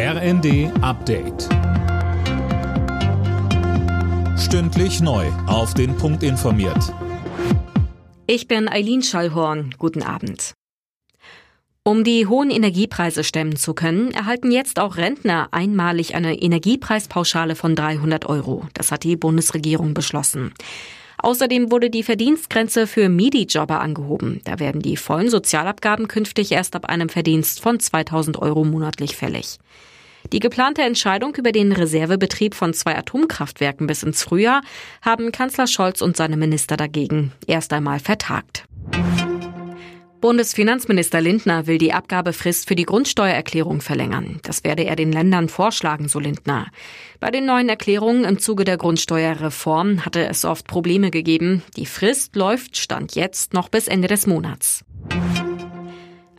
RND Update. Stündlich neu. Auf den Punkt informiert. Ich bin Eileen Schallhorn. Guten Abend. Um die hohen Energiepreise stemmen zu können, erhalten jetzt auch Rentner einmalig eine Energiepreispauschale von 300 Euro. Das hat die Bundesregierung beschlossen. Außerdem wurde die Verdienstgrenze für MIDI-Jobber angehoben. Da werden die vollen Sozialabgaben künftig erst ab einem Verdienst von 2000 Euro monatlich fällig. Die geplante Entscheidung über den Reservebetrieb von zwei Atomkraftwerken bis ins Frühjahr haben Kanzler Scholz und seine Minister dagegen erst einmal vertagt. Bundesfinanzminister Lindner will die Abgabefrist für die Grundsteuererklärung verlängern. Das werde er den Ländern vorschlagen, so Lindner. Bei den neuen Erklärungen im Zuge der Grundsteuerreform hatte es oft Probleme gegeben. Die Frist läuft Stand jetzt noch bis Ende des Monats.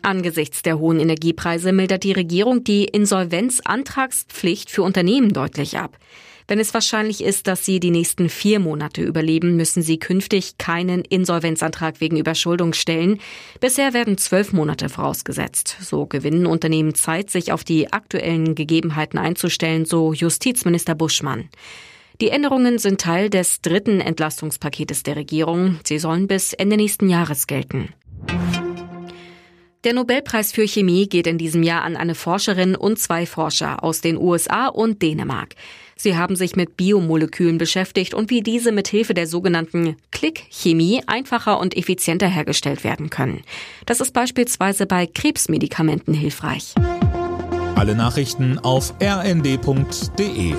Angesichts der hohen Energiepreise mildert die Regierung die Insolvenzantragspflicht für Unternehmen deutlich ab. Wenn es wahrscheinlich ist, dass sie die nächsten vier Monate überleben, müssen sie künftig keinen Insolvenzantrag wegen Überschuldung stellen. Bisher werden zwölf Monate vorausgesetzt. So gewinnen Unternehmen Zeit, sich auf die aktuellen Gegebenheiten einzustellen, so Justizminister Buschmann. Die Änderungen sind Teil des dritten Entlastungspaketes der Regierung. Sie sollen bis Ende nächsten Jahres gelten. Der Nobelpreis für Chemie geht in diesem Jahr an eine Forscherin und zwei Forscher aus den USA und Dänemark. Sie haben sich mit Biomolekülen beschäftigt und wie diese mit Hilfe der sogenannten Klick-Chemie einfacher und effizienter hergestellt werden können. Das ist beispielsweise bei Krebsmedikamenten hilfreich. Alle Nachrichten auf rnd.de